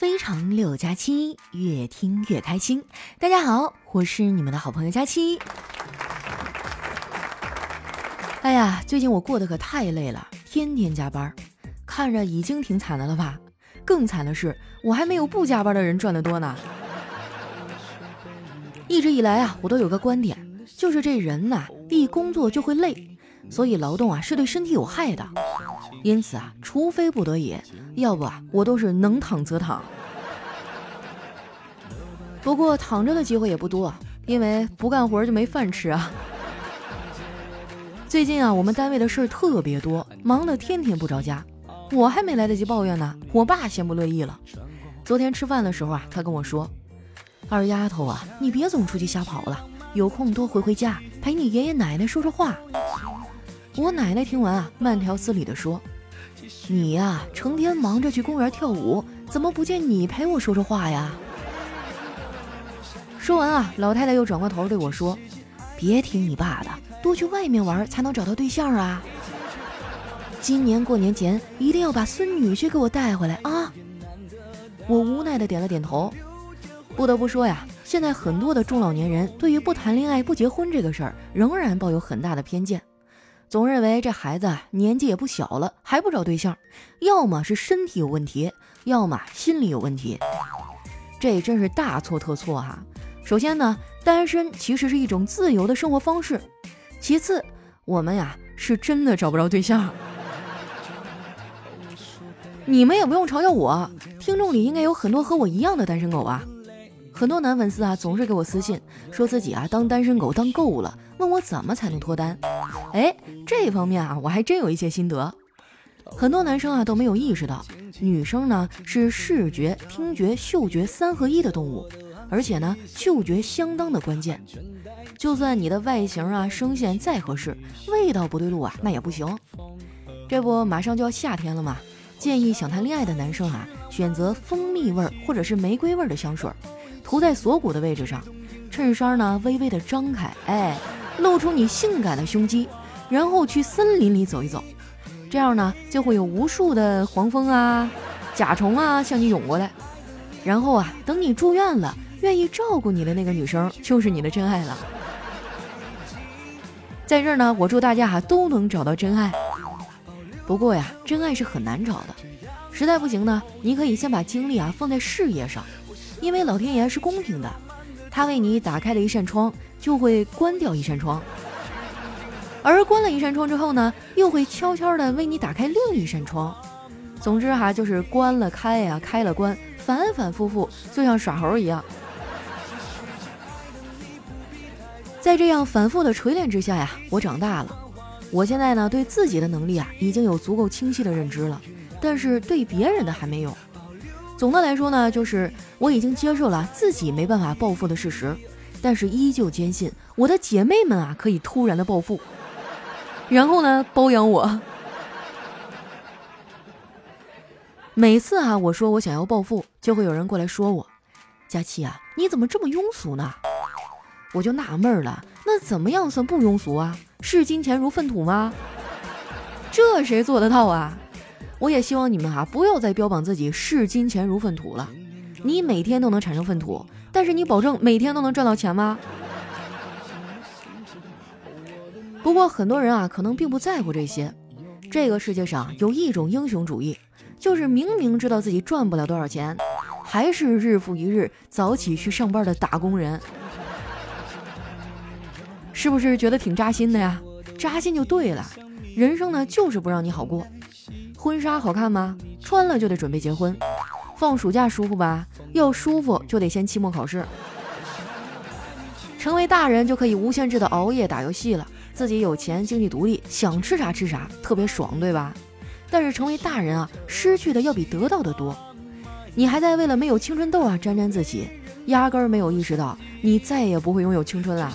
非常六加七，越听越开心。大家好，我是你们的好朋友佳期。哎呀，最近我过得可太累了，天天加班，看着已经挺惨的了吧？更惨的是，我还没有不加班的人赚得多呢。一直以来啊，我都有个观点，就是这人呐，一工作就会累，所以劳动啊是对身体有害的。因此啊，除非不得已，要不啊，我都是能躺则躺。不过躺着的机会也不多，因为不干活就没饭吃啊。最近啊，我们单位的事儿特别多，忙得天天不着家。我还没来得及抱怨呢，我爸先不乐意了。昨天吃饭的时候啊，他跟我说：“二丫头啊，你别总出去瞎跑了，有空多回回家，陪你爷爷奶奶说说话。”我奶奶听完啊，慢条斯理地说：“你呀，成天忙着去公园跳舞，怎么不见你陪我说说话呀？”说完啊，老太太又转过头对我说：“别听你爸的，多去外面玩才能找到对象啊！今年过年前一定要把孙女婿给我带回来啊！”我无奈的点了点头。不得不说呀，现在很多的中老年人对于不谈恋爱、不结婚这个事儿，仍然抱有很大的偏见。总认为这孩子年纪也不小了，还不找对象，要么是身体有问题，要么心理有问题。这真是大错特错哈！首先呢，单身其实是一种自由的生活方式；其次，我们呀是真的找不着对象。你们也不用嘲笑我，听众里应该有很多和我一样的单身狗吧。很多男粉丝啊总是给我私信，说自己啊当单身狗当够了。问我怎么才能脱单？哎，这方面啊，我还真有一些心得。很多男生啊都没有意识到，女生呢是视觉、听觉、嗅觉三合一的动物，而且呢，嗅觉相当的关键。就算你的外形啊、声线再合适，味道不对路啊，那也不行。这不马上就要夏天了嘛，建议想谈恋爱的男生啊，选择蜂蜜味或者是玫瑰味的香水，涂在锁骨的位置上，衬衫呢微微的张开，哎。露出你性感的胸肌，然后去森林里走一走，这样呢就会有无数的黄蜂啊、甲虫啊向你涌过来。然后啊，等你住院了，愿意照顾你的那个女生就是你的真爱了。在这儿呢，我祝大家都能找到真爱。不过呀，真爱是很难找的，实在不行呢，你可以先把精力啊放在事业上，因为老天爷是公平的，他为你打开了一扇窗。就会关掉一扇窗，而关了一扇窗之后呢，又会悄悄地为你打开另一扇窗。总之哈，就是关了开呀，开了关，反反复复，就像耍猴一样。在这样反复的锤炼之下呀，我长大了。我现在呢，对自己的能力啊，已经有足够清晰的认知了，但是对别人的还没有。总的来说呢，就是我已经接受了自己没办法暴富的事实。但是依旧坚信我的姐妹们啊可以突然的暴富，然后呢包养我。每次啊我说我想要暴富，就会有人过来说我，佳琪啊你怎么这么庸俗呢？我就纳闷了，那怎么样算不庸俗啊？视金钱如粪土吗？这谁做得到啊？我也希望你们啊不要再标榜自己视金钱如粪土了，你每天都能产生粪土。但是你保证每天都能赚到钱吗？不过很多人啊，可能并不在乎这些。这个世界上有一种英雄主义，就是明明知道自己赚不了多少钱，还是日复一日早起去上班的打工人。是不是觉得挺扎心的呀？扎心就对了。人生呢，就是不让你好过。婚纱好看吗？穿了就得准备结婚。放暑假舒服吧？要舒服就得先期末考试。成为大人就可以无限制的熬夜打游戏了，自己有钱，经济独立，想吃啥吃啥，特别爽，对吧？但是成为大人啊，失去的要比得到的多。你还在为了没有青春痘啊沾沾自喜，压根儿没有意识到你再也不会拥有青春了。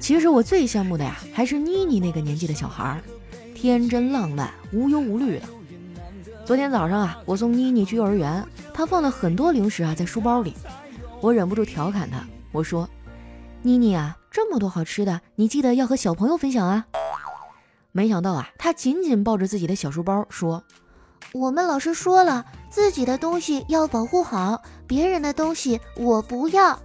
其实我最羡慕的呀，还是妮妮那个年纪的小孩儿，天真浪漫，无忧无虑的。昨天早上啊，我送妮妮去幼儿园，她放了很多零食啊在书包里，我忍不住调侃她，我说：“妮妮啊，这么多好吃的，你记得要和小朋友分享啊。”没想到啊，他紧紧抱着自己的小书包说：“我们老师说了，自己的东西要保护好，别人的东西我不要。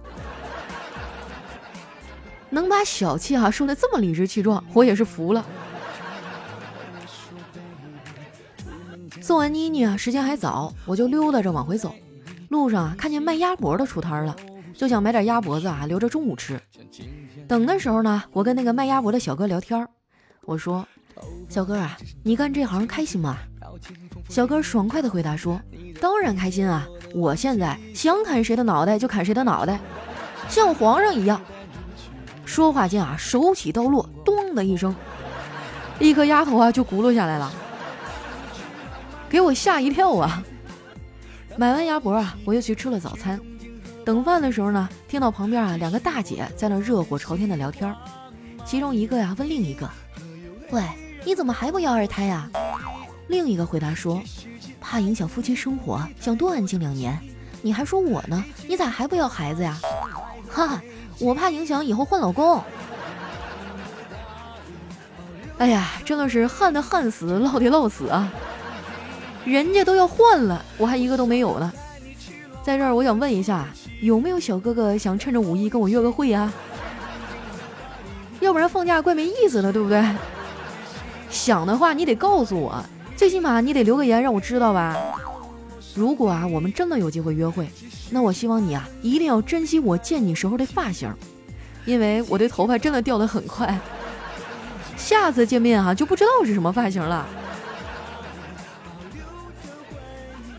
能把小气哈说的这么理直气壮，我也是服了。送完妮妮啊，时间还早，我就溜达着往回走。路上啊，看见卖鸭脖的出摊了，就想买点鸭脖子啊，留着中午吃。等的时候呢，我跟那个卖鸭脖的小哥聊天我说：“小哥啊，你干这行开心吗？”小哥爽快的回答说：“当然开心啊！我现在想砍谁的脑袋就砍谁的脑袋，像皇上一样。”说话间啊，手起刀落，咚的一声，一颗鸭头啊就轱辘下来了，给我吓一跳啊！买完鸭脖啊，我又去吃了早餐。等饭的时候呢，听到旁边啊两个大姐在那热火朝天的聊天，其中一个呀问另一个：“喂，你怎么还不要二胎呀？”另一个回答说：“怕影响夫妻生活，想多安静两年。你还说我呢？你咋还不要孩子呀？”哈哈。我怕影响以后换老公。哎呀，真的是旱的旱死，涝的涝死啊！人家都要换了，我还一个都没有呢。在这儿，我想问一下，有没有小哥哥想趁着五一跟我约个会啊？要不然放假怪没意思的，对不对？想的话，你得告诉我，最起码你得留个言让我知道吧。如果啊，我们真的有机会约会。那我希望你啊，一定要珍惜我见你时候的发型，因为我的头发真的掉得很快。下次见面哈就不知道是什么发型了。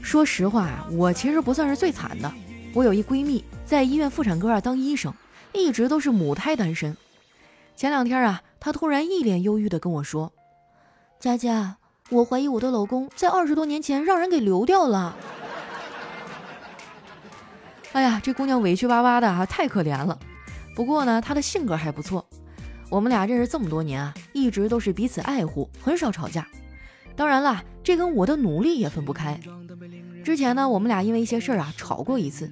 说实话，我其实不算是最惨的。我有一闺蜜在医院妇产科啊当医生，一直都是母胎单身。前两天啊，她突然一脸忧郁的跟我说：“佳佳，我怀疑我的老公在二十多年前让人给流掉了。”哎呀，这姑娘委屈巴巴的啊，太可怜了。不过呢，她的性格还不错。我们俩认识这么多年啊，一直都是彼此爱护，很少吵架。当然啦，这跟我的努力也分不开。之前呢，我们俩因为一些事儿啊吵过一次。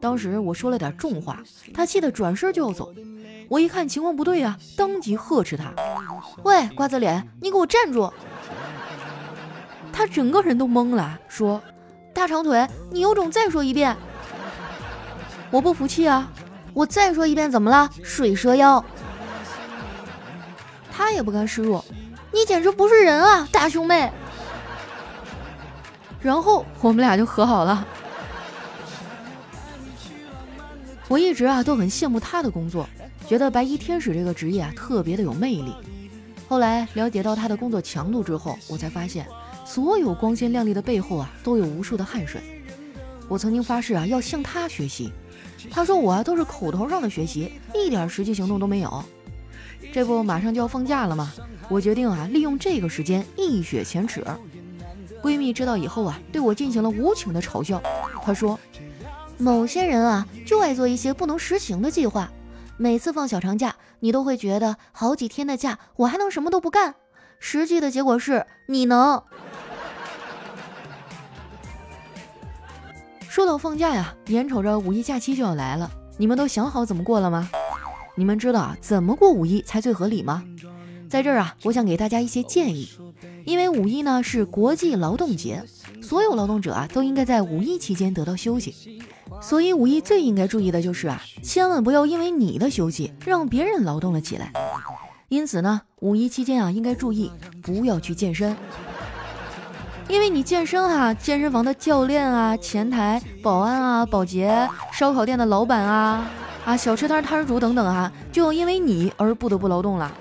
当时我说了点重话，他气得转身就要走。我一看情况不对啊，当即呵斥他：“喂，瓜子脸，你给我站住！”他整个人都懵了，说：“大长腿，你有种再说一遍。”我不服气啊！我再说一遍，怎么了？水蛇腰。他也不甘示弱，你简直不是人啊，大胸妹！然后我们俩就和好了。我一直啊都很羡慕他的工作，觉得白衣天使这个职业啊特别的有魅力。后来了解到他的工作强度之后，我才发现，所有光鲜亮丽的背后啊都有无数的汗水。我曾经发誓啊要向他学习。他说我啊都是口头上的学习，一点实际行动都没有。这不马上就要放假了吗？我决定啊利用这个时间一雪前耻。闺蜜知道以后啊，对我进行了无情的嘲笑。她说：“某些人啊就爱做一些不能实行的计划，每次放小长假，你都会觉得好几天的假我还能什么都不干。实际的结果是你能。”说到放假呀，眼瞅着五一假期就要来了，你们都想好怎么过了吗？你们知道啊，怎么过五一才最合理吗？在这儿啊，我想给大家一些建议。因为五一呢是国际劳动节，所有劳动者啊都应该在五一期间得到休息，所以五一最应该注意的就是啊，千万不要因为你的休息让别人劳动了起来。因此呢，五一期间啊应该注意不要去健身。因为你健身哈，健身房的教练啊、前台保安啊、保洁、烧烤店的老板啊、啊小吃摊摊主等等啊，就因为你而不得不劳动了。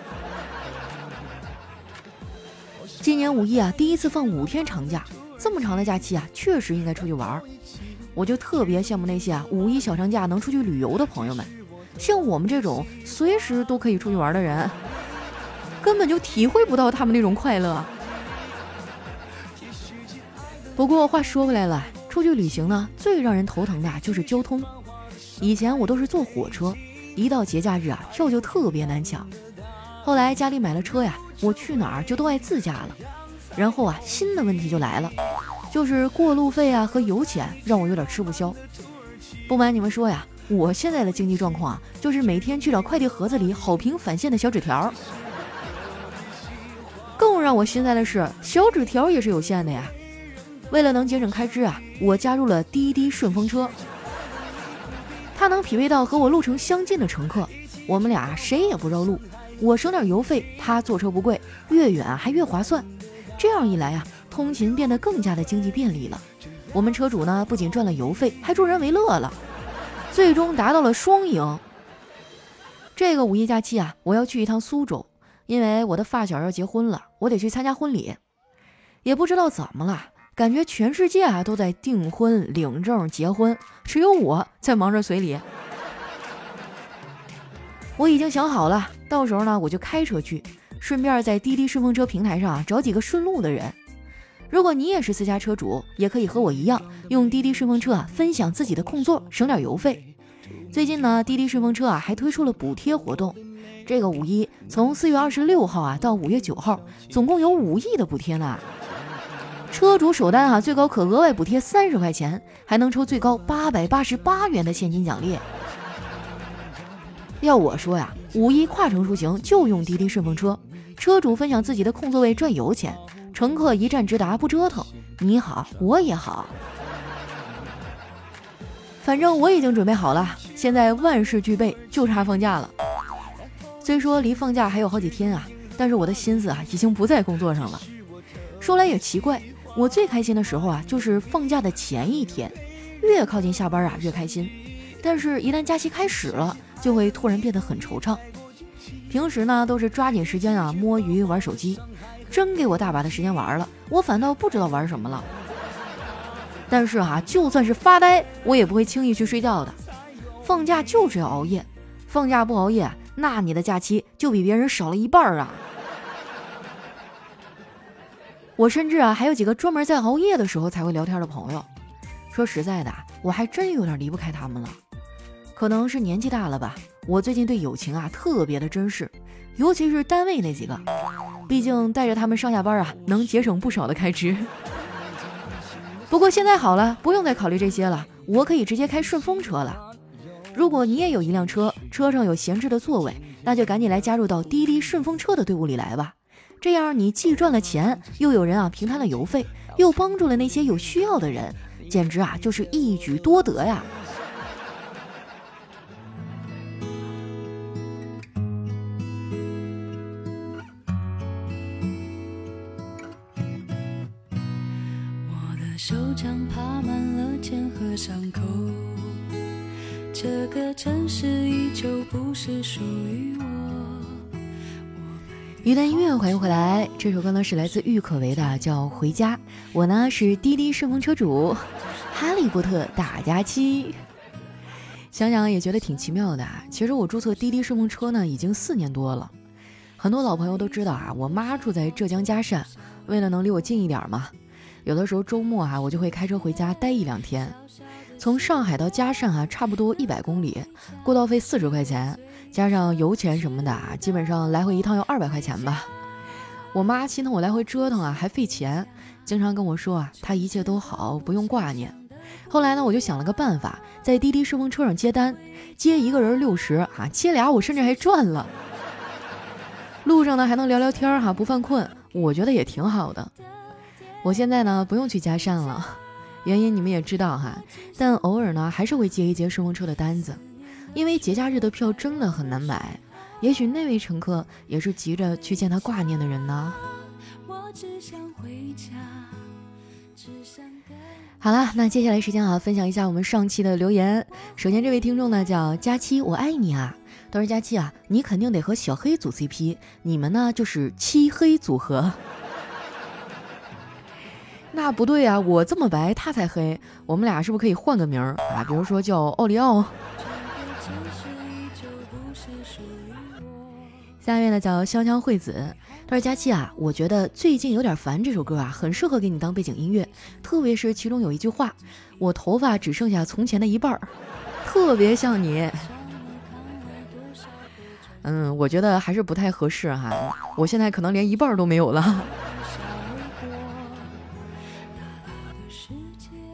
今年五一啊，第一次放五天长假，这么长的假期啊，确实应该出去玩儿。我就特别羡慕那些啊五一小长假能出去旅游的朋友们，像我们这种随时都可以出去玩的人，根本就体会不到他们那种快乐。不过话说回来了，出去旅行呢，最让人头疼的就是交通。以前我都是坐火车，一到节假日啊，票就特别难抢。后来家里买了车呀，我去哪儿就都爱自驾了。然后啊，新的问题就来了，就是过路费啊和油钱让我有点吃不消。不瞒你们说呀，我现在的经济状况啊，就是每天去找快递盒子里好评返现的小纸条。更让我心塞的是，小纸条也是有限的呀。为了能节省开支啊，我加入了滴滴顺风车。它能匹配到和我路程相近的乘客，我们俩谁也不绕路，我省点油费，他坐车不贵，越远还越划算。这样一来啊，通勤变得更加的经济便利了。我们车主呢，不仅赚了油费，还助人为乐了，最终达到了双赢。这个五一假期啊，我要去一趟苏州，因为我的发小要结婚了，我得去参加婚礼。也不知道怎么了。感觉全世界啊都在订婚、领证、结婚，只有我在忙着随礼。我已经想好了，到时候呢我就开车去，顺便在滴滴顺风车平台上找几个顺路的人。如果你也是私家车主，也可以和我一样用滴滴顺风车啊分享自己的空座，省点油费。最近呢，滴滴顺风车啊还推出了补贴活动，这个五一从四月二十六号啊到五月九号，总共有五亿的补贴呢。车主首单啊，最高可额外补贴三十块钱，还能抽最高八百八十八元的现金奖励。要我说呀，五一跨城出行就用滴滴顺风车，车主分享自己的空座位赚油钱，乘客一站直达不折腾，你好我也好。反正我已经准备好了，现在万事俱备，就差放假了。虽说离放假还有好几天啊，但是我的心思啊已经不在工作上了。说来也奇怪。我最开心的时候啊，就是放假的前一天，越靠近下班啊越开心，但是，一旦假期开始了，就会突然变得很惆怅。平时呢，都是抓紧时间啊摸鱼玩手机，真给我大把的时间玩了，我反倒不知道玩什么了。但是哈，就算是发呆，我也不会轻易去睡觉的。放假就是要熬夜，放假不熬夜，那你的假期就比别人少了一半啊。我甚至啊，还有几个专门在熬夜的时候才会聊天的朋友。说实在的，我还真有点离不开他们了。可能是年纪大了吧，我最近对友情啊特别的珍视，尤其是单位那几个。毕竟带着他们上下班啊，能节省不少的开支。不过现在好了，不用再考虑这些了，我可以直接开顺风车了。如果你也有一辆车，车上有闲置的座位，那就赶紧来加入到滴滴顺风车的队伍里来吧。这样你既赚了钱，又有人啊平摊了油费，又帮助了那些有需要的人，简直啊就是一举多得呀！伤口，这个城市依旧不是属于我。一段音乐，欢迎回来。这首歌呢是来自郁可唯的，叫《回家》。我呢是滴滴顺风车主，哈利波特大假期。想想也觉得挺奇妙的啊。其实我注册滴滴顺风车呢已经四年多了。很多老朋友都知道啊，我妈住在浙江嘉善，为了能离我近一点嘛，有的时候周末啊我就会开车回家待一两天。从上海到嘉善啊，差不多一百公里，过道费四十块钱。加上油钱什么的啊，基本上来回一趟要二百块钱吧。我妈心疼我来回折腾啊，还费钱，经常跟我说啊，她一切都好，不用挂念。后来呢，我就想了个办法，在滴滴顺风车上接单，接一个人六十啊，接俩我甚至还赚了。路上呢还能聊聊天哈，不犯困，我觉得也挺好的。我现在呢不用去嘉善了，原因你们也知道哈，但偶尔呢还是会接一接顺风车的单子。因为节假日的票真的很难买，也许那位乘客也是急着去见他挂念的人呢。好了，那接下来时间啊，分享一下我们上期的留言。首先这位听众呢叫佳期，我爱你啊，他说佳期啊，你肯定得和小黑组 CP，你们呢就是漆黑组合。不对啊，我这么白，他才黑，我们俩是不是可以换个名儿啊？比如说叫奥利奥。下面呢叫香香惠子，他说佳期啊，我觉得最近有点烦这首歌啊，很适合给你当背景音乐，特别是其中有一句话，我头发只剩下从前的一半儿，特别像你。嗯，我觉得还是不太合适哈，我现在可能连一半都没有了。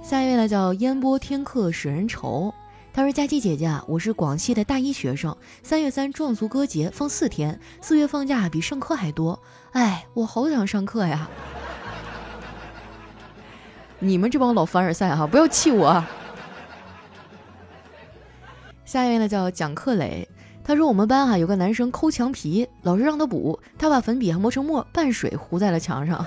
下一位呢叫烟波天客使人愁。他说：“佳琪姐姐啊，我是广西的大一学生，三月三壮族歌节放四天，四月放假比上课还多。哎，我好想上课呀。你们这帮老凡尔赛哈，不要气我。下一位呢叫蒋克磊，他说我们班啊有个男生抠墙皮，老师让他补，他把粉笔啊磨成沫，拌水糊在了墙上。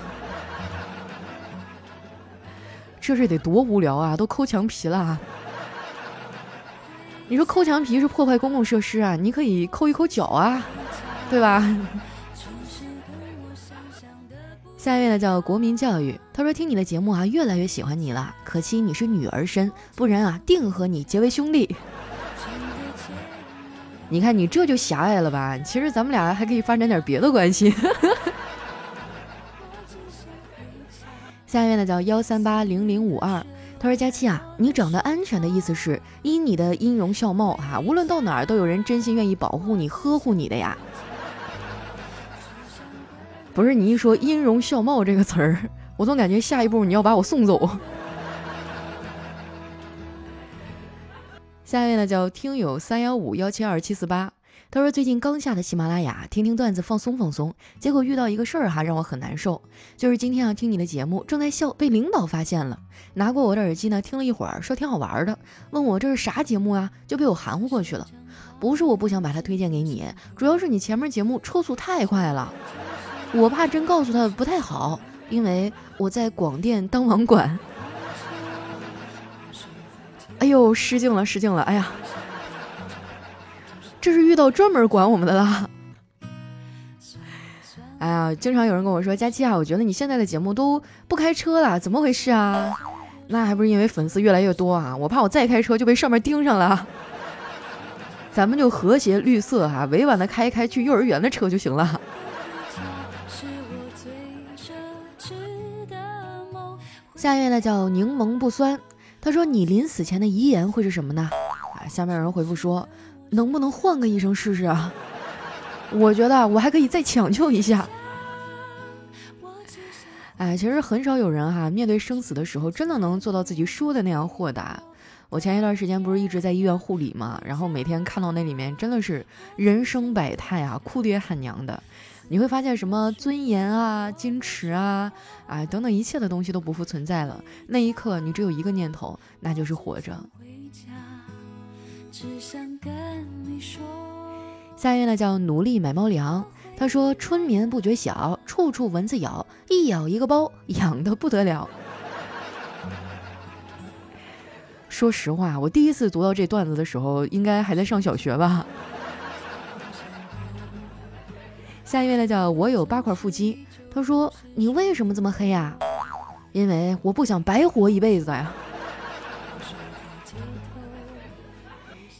这是得多无聊啊！都抠墙皮了啊。你说抠墙皮是破坏公共设施啊？你可以抠一抠脚啊，对吧？下一位呢叫国民教育，他说听你的节目啊，越来越喜欢你了。可惜你是女儿身，不然啊，定和你结为兄弟。你看你这就狭隘了吧？其实咱们俩还可以发展点别的关系。下一位呢叫幺三八零零五二，他说佳期啊，你长得安全的意思是因你的音容笑貌哈，无论到哪儿都有人真心愿意保护你、呵护你的呀。不是你一说“音容笑貌”这个词儿，我总感觉下一步你要把我送走。下一位呢叫听友三幺五幺七二七四八，他说最近刚下的喜马拉雅，听听段子放松放松，结果遇到一个事儿哈，让我很难受。就是今天啊听你的节目，正在笑，被领导发现了，拿过我的耳机呢听了一会儿，说挺好玩的，问我这是啥节目啊，就被我含糊过去了。不是我不想把它推荐给你，主要是你前面节目车速太快了。我怕真告诉他不太好，因为我在广电当网管。哎呦，失敬了，失敬了！哎呀，这是遇到专门管我们的啦。哎呀，经常有人跟我说：“佳期啊，我觉得你现在的节目都不开车了，怎么回事啊？”那还不是因为粉丝越来越多啊！我怕我再开车就被上面盯上了。咱们就和谐绿色哈，委婉的开一开去幼儿园的车就行了。下一位呢叫柠檬不酸，他说你临死前的遗言会是什么呢？啊，下面有人回复说，能不能换个医生试试啊？我觉得我还可以再抢救一下。哎，其实很少有人哈，面对生死的时候真的能做到自己说的那样豁达。我前一段时间不是一直在医院护理嘛，然后每天看到那里面真的是人生百态啊，哭爹喊娘的。你会发现什么尊严啊、矜持啊、啊等等一切的东西都不复存在了。那一刻，你只有一个念头，那就是活着。下一位呢叫努力买猫粮，他说春眠不觉晓，处处蚊子咬，一咬一个包，痒的不得了。说实话，我第一次读到这段子的时候，应该还在上小学吧。下一位呢，叫我有八块腹肌。他说：“你为什么这么黑呀？”因为我不想白活一辈子呀。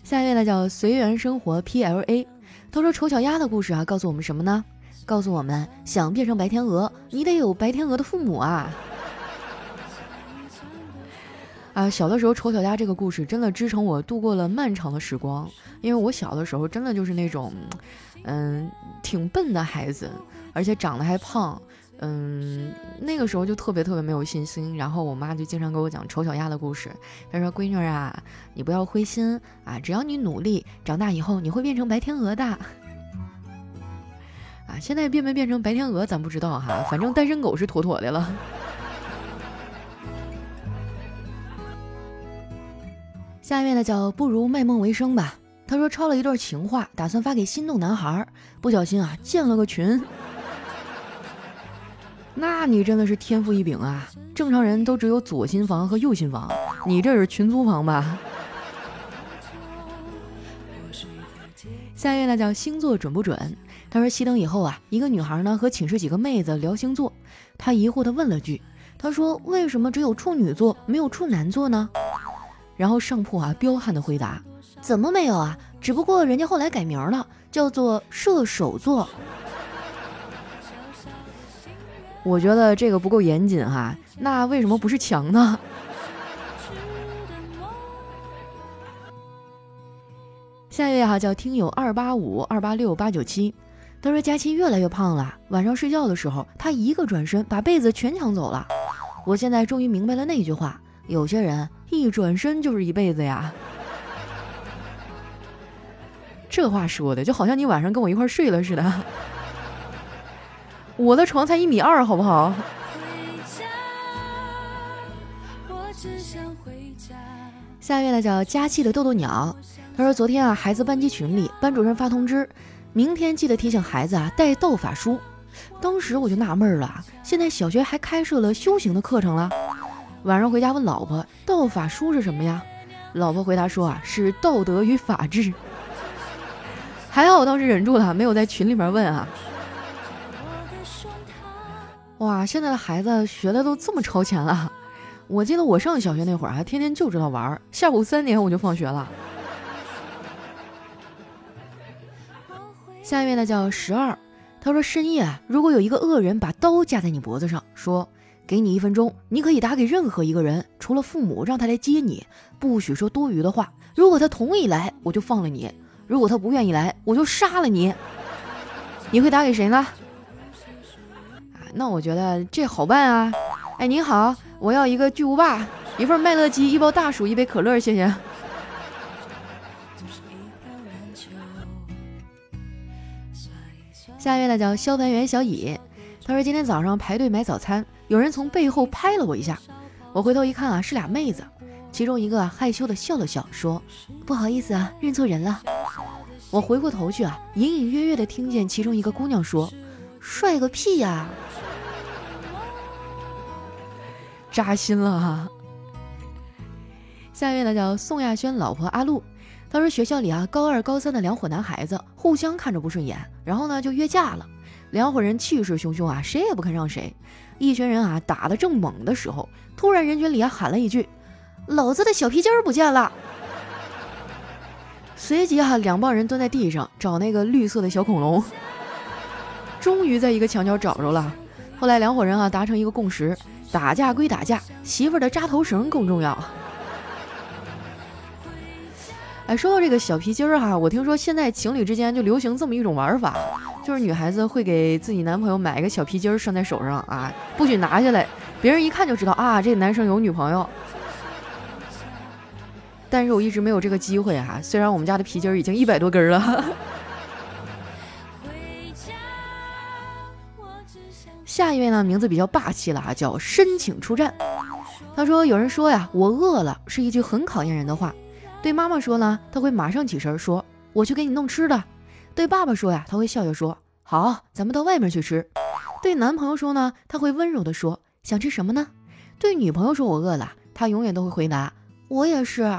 下一位呢，叫随缘生活 P L A。他说：“丑小鸭的故事啊，告诉我们什么呢？告诉我们，想变成白天鹅，你得有白天鹅的父母啊。”啊，小的时候丑小鸭这个故事真的支撑我度过了漫长的时光，因为我小的时候真的就是那种。嗯，挺笨的孩子，而且长得还胖。嗯，那个时候就特别特别没有信心。然后我妈就经常给我讲丑小鸭的故事。她说：“闺女啊，你不要灰心啊，只要你努力，长大以后你会变成白天鹅的。”啊，现在变没变成白天鹅咱不知道哈，反正单身狗是妥妥的了。下面呢叫不如卖梦为生吧。他说抄了一段情话，打算发给心动男孩，不小心啊建了个群。那你真的是天赋异禀啊！正常人都只有左心房和右心房，你这是群租房吧？下一位呢叫星座准不准？他说熄灯以后啊，一个女孩呢和寝室几个妹子聊星座，他疑惑的问了句，他说为什么只有处女座没有处男座呢？然后上铺啊彪悍的回答。怎么没有啊？只不过人家后来改名了，叫做射手座。我觉得这个不够严谨哈。那为什么不是墙呢？下一位哈叫听友二八五二八六八九七，他说佳期越来越胖了，晚上睡觉的时候他一个转身把被子全抢走了。我现在终于明白了那句话：有些人一转身就是一辈子呀。这话说的就好像你晚上跟我一块睡了似的，我的床才一米二，好不好？下面呢叫佳气的豆豆鸟，他说昨天啊，孩子班级群里班主任发通知，明天记得提醒孩子啊带道法书。当时我就纳闷了，现在小学还开设了修行的课程了。晚上回家问老婆，道法书是什么呀？老婆回答说啊，是道德与法治。还好我当时忍住了，没有在群里面问啊。哇，现在的孩子学的都这么超前了。我记得我上小学那会儿，还天天就知道玩，下午三点我就放学了。下一位呢叫十二，他说深夜啊，如果有一个恶人把刀架在你脖子上，说给你一分钟，你可以打给任何一个人，除了父母，让他来接你，不许说多余的话。如果他同意来，我就放了你。如果他不愿意来，我就杀了你。你会打给谁呢？那我觉得这好办啊。哎，您好，我要一个巨无霸，一份麦乐鸡，一包大薯，一杯可乐，谢谢。下一位呢叫消防员小乙，他说今天早上排队买早餐，有人从背后拍了我一下，我回头一看啊，是俩妹子。其中一个害羞的笑了笑，说：“不好意思啊，认错人了。”我回过头去啊，隐隐约约的听见其中一个姑娘说：“帅个屁呀！”扎心了哈。下一位呢叫宋亚轩老婆阿露，她说学校里啊高二高三的两伙男孩子互相看着不顺眼，然后呢就约架了。两伙人气势汹汹啊，谁也不肯让谁。一群人啊打的正猛的时候，突然人群里啊喊了一句。老子的小皮筋儿不见了！随即哈，两帮人蹲在地上找那个绿色的小恐龙，终于在一个墙角找着了。后来两伙人啊达成一个共识：打架归打架，媳妇儿的扎头绳更重要。哎，说到这个小皮筋儿哈，我听说现在情侣之间就流行这么一种玩法，就是女孩子会给自己男朋友买一个小皮筋儿拴在手上啊，不许拿下来，别人一看就知道啊，这男生有女朋友。但是我一直没有这个机会哈，虽然我们家的皮筋儿已经一百多根了。下一位呢，名字比较霸气了啊，叫申请出战。他说：“有人说呀，我饿了是一句很考验人的话。对妈妈说呢，他会马上起身说，我去给你弄吃的。对爸爸说呀，他会笑笑说，好，咱们到外面去吃。对男朋友说呢，他会温柔的说，想吃什么呢？对女朋友说我饿了，他永远都会回答，我也是。”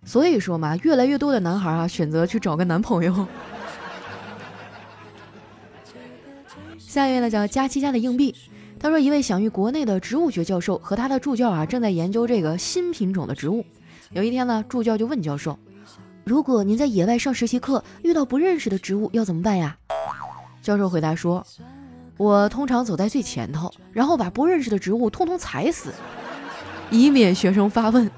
所以说嘛，越来越多的男孩啊选择去找个男朋友。下一位呢叫佳期家的硬币，他说一位享誉国内的植物学教授和他的助教啊正在研究这个新品种的植物。有一天呢，助教就问教授：“如果您在野外上实习课遇到不认识的植物要怎么办呀？”教授回答说：“我通常走在最前头，然后把不认识的植物通通踩死，以免学生发问。”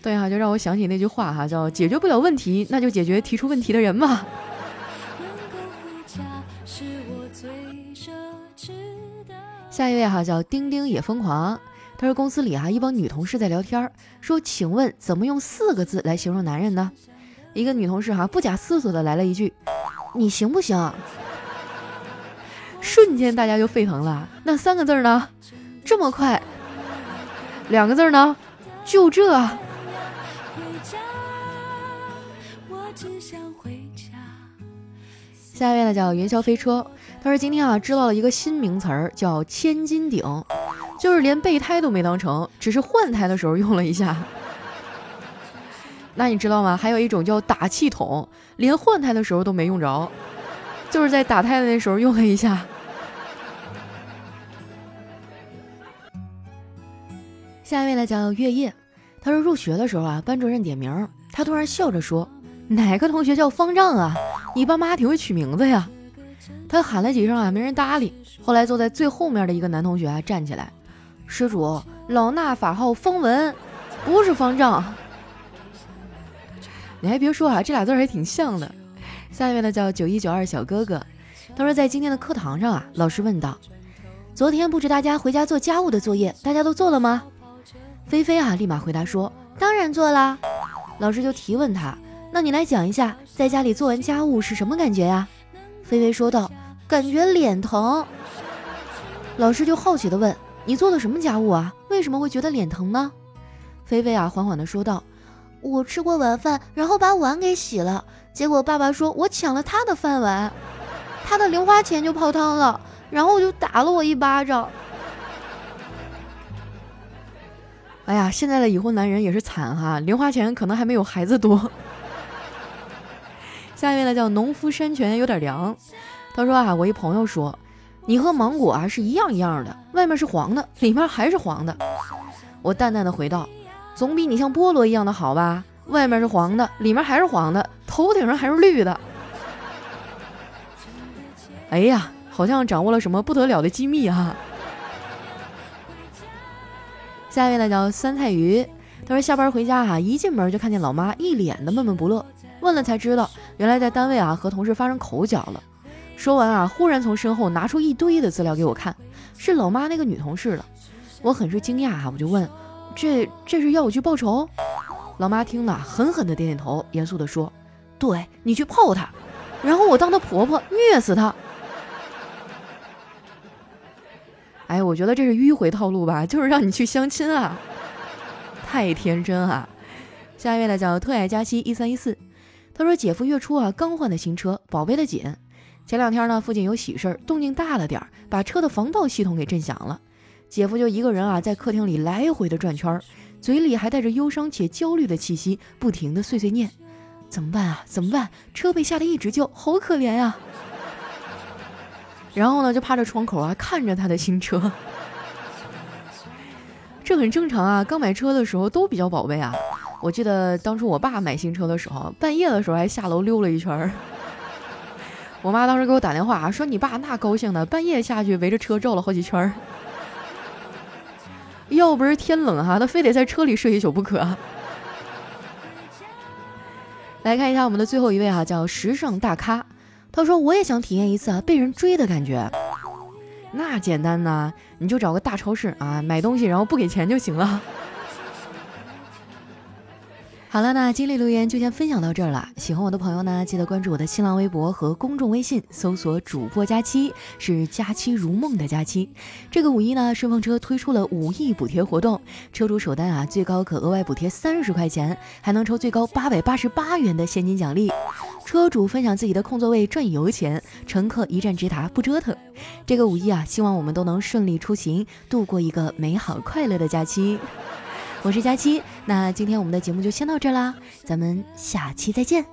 对啊，就让我想起那句话哈，叫解决不了问题，那就解决提出问题的人吧。下一位哈叫丁丁也疯狂，他说公司里啊一帮女同事在聊天，说请问怎么用四个字来形容男人呢？一个女同事哈不假思索的来了一句：“你行不行？”瞬间大家就沸腾了。那三个字呢？这么快？两个字呢？就这？下一位呢叫元宵飞车，他说今天啊知道了一个新名词儿，叫千斤顶，就是连备胎都没当成，只是换胎的时候用了一下。那你知道吗？还有一种叫打气筒，连换胎的时候都没用着，就是在打胎的那时候用了一下。下一位呢叫月夜，他说入学的时候啊，班主任点名，他突然笑着说。哪个同学叫方丈啊？你爸妈挺会取名字呀。他喊了几声啊，没人搭理。后来坐在最后面的一个男同学啊站起来，施主，老衲法号方文，不是方丈。你还别说啊，这俩字还挺像的。下一位呢叫九一九二小哥哥，他说在今天的课堂上啊，老师问道：“昨天布置大家回家做家务的作业，大家都做了吗？”菲菲啊立马回答说：“当然做啦。”老师就提问他。那你来讲一下，在家里做完家务是什么感觉呀？菲菲说道：“感觉脸疼。”老师就好奇的问：“你做的什么家务啊？为什么会觉得脸疼呢？”菲菲啊，缓缓的说道：“我吃过晚饭，然后把碗给洗了，结果爸爸说我抢了他的饭碗，他的零花钱就泡汤了，然后就打了我一巴掌。”哎呀，现在的已婚男人也是惨哈，零花钱可能还没有孩子多。下一位呢叫农夫山泉有点凉，他说啊，我一朋友说，你和芒果啊是一样一样的，外面是黄的，里面还是黄的。我淡淡的回道，总比你像菠萝一样的好吧？外面是黄的，里面还是黄的，头顶上还是绿的。哎呀，好像掌握了什么不得了的机密啊！下一位呢叫酸菜鱼，他说下班回家哈，一进门就看见老妈一脸的闷闷不乐，问了才知道，原来在单位啊和同事发生口角了。说完啊，忽然从身后拿出一堆的资料给我看，是老妈那个女同事的。我很是惊讶哈，我就问，这这是要我去报仇？老妈听了狠狠的点点头，严肃的说，对你去泡她，然后我当她婆婆虐死她。哎，我觉得这是迂回套路吧，就是让你去相亲啊，太天真啊！下一位呢叫特爱佳期一三一四，说姐夫月初啊刚换的新车，宝贝的紧。前两天呢附近有喜事儿，动静大了点儿，把车的防盗系统给震响了。姐夫就一个人啊在客厅里来回的转圈儿，嘴里还带着忧伤且焦虑的气息，不停的碎碎念：怎么办啊？怎么办？车被吓得一直叫，好可怜呀！然后呢，就趴着窗口啊，看着他的新车，这很正常啊。刚买车的时候都比较宝贝啊。我记得当初我爸买新车的时候，半夜的时候还下楼溜了一圈儿。我妈当时给我打电话说：“你爸那高兴的，半夜下去围着车绕了好几圈儿。要不是天冷哈，他非得在车里睡一宿不可。”来看一下我们的最后一位哈，叫时尚大咖。他说：“我也想体验一次啊，被人追的感觉。那简单呐，你就找个大超市啊，买东西然后不给钱就行了。”好了，那今日留言就先分享到这儿了。喜欢我的朋友呢，记得关注我的新浪微博和公众微信，搜索“主播佳期”，是“佳期如梦”的佳期。这个五一呢，顺风车推出了五亿补贴活动，车主首单啊，最高可额外补贴三十块钱，还能抽最高八百八十八元的现金奖励。车主分享自己的空座位赚油钱，乘客一站直达不折腾。这个五一啊，希望我们都能顺利出行，度过一个美好快乐的假期。我是佳期，那今天我们的节目就先到这啦，咱们下期再见。